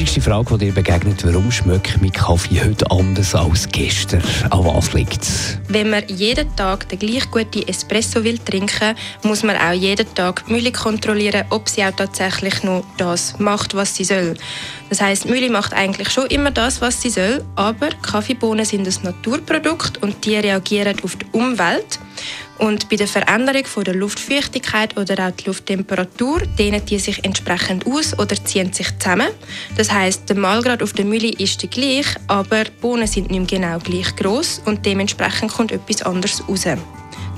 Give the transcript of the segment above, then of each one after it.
Häufigste Frage, die dir begegnet, warum schmeckt mein Kaffee heute anders als gestern? An was liegt es? Wenn man jeden Tag den gleich guten Espresso will trinken, muss man auch jeden Tag die Mühle kontrollieren, ob sie auch tatsächlich noch das macht, was sie soll. Das heißt, Mühle macht eigentlich schon immer das, was sie soll, aber Kaffeebohnen sind ein Naturprodukt und die reagieren auf die Umwelt. Und bei der Veränderung von der Luftfeuchtigkeit oder auch der Lufttemperatur dehnen die sich entsprechend aus oder ziehen sich zusammen. Das heißt, der Mahlgrad auf der Mühle ist der gleich, aber die Bohnen sind nicht genau gleich groß und dementsprechend kommt etwas anderes raus.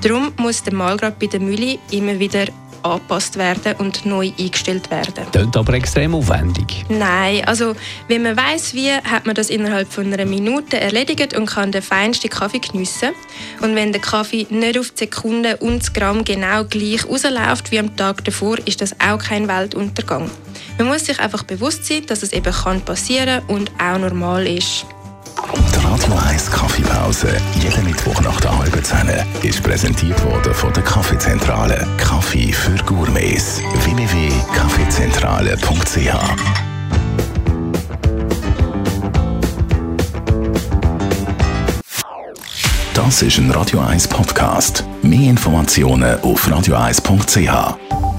Darum muss der Mahlgrad bei der Mühle immer wieder angepasst werden und neu eingestellt werden. Klingt aber extrem aufwendig. Nein, also wenn man weiß wie, hat man das innerhalb von einer Minute erledigt und kann den feinsten Kaffee geniessen. Und wenn der Kaffee nicht auf die Sekunde und das Gramm genau gleich rausläuft wie am Tag davor, ist das auch kein Weltuntergang. Man muss sich einfach bewusst sein, dass es eben kann passieren und auch normal ist. Die Radio 1 Kaffeepause, jeden Mittwoch nach der halben Zehn, ist präsentiert worden von der Kaffeezentrale. Kaffee für. www.kaffeezentrale.ch Das ist ein Radio 1 Podcast. Mehr Informationen auf radio1.ch.